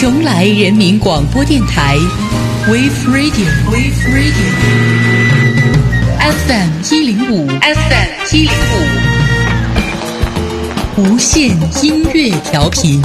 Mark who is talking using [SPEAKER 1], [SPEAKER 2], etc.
[SPEAKER 1] 邛崃人民广播电台，Wave Radio，Wave Radio，FM 一零五，FM 一零五，无线音乐调频。